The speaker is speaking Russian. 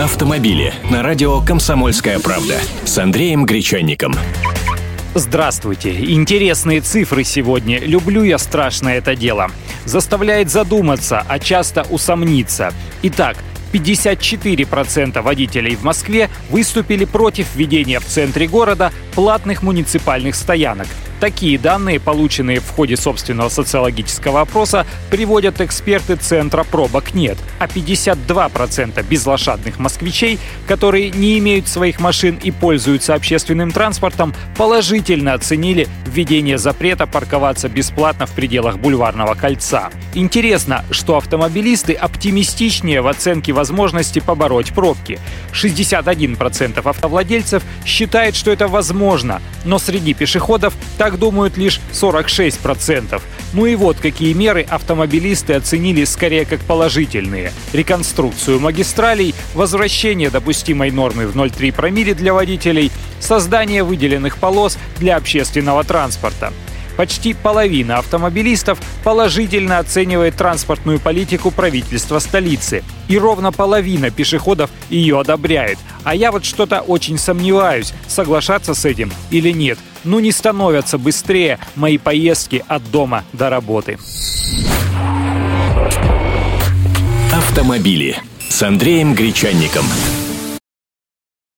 Автомобили на радио «Комсомольская правда» с Андреем Гречанником. Здравствуйте. Интересные цифры сегодня. Люблю я страшно это дело. Заставляет задуматься, а часто усомниться. Итак, 54% водителей в Москве выступили против введения в центре города платных муниципальных стоянок. Такие данные, полученные в ходе собственного социологического опроса, приводят эксперты Центра пробок нет, а 52% безлошадных москвичей, которые не имеют своих машин и пользуются общественным транспортом, положительно оценили введение запрета парковаться бесплатно в пределах бульварного кольца. Интересно, что автомобилисты оптимистичнее в оценке возможности побороть пробки. 61% автовладельцев считает, что это возможно, но среди пешеходов так думают лишь 46%. Ну и вот какие меры автомобилисты оценили скорее как положительные. Реконструкцию магистралей, возвращение допустимой нормы в 0,3 промилле для водителей, создание выделенных полос для общественного транспорта. Почти половина автомобилистов положительно оценивает транспортную политику правительства столицы. И ровно половина пешеходов ее одобряет. А я вот что-то очень сомневаюсь, соглашаться с этим или нет. Ну не становятся быстрее мои поездки от дома до работы. Автомобили с Андреем Гречанником.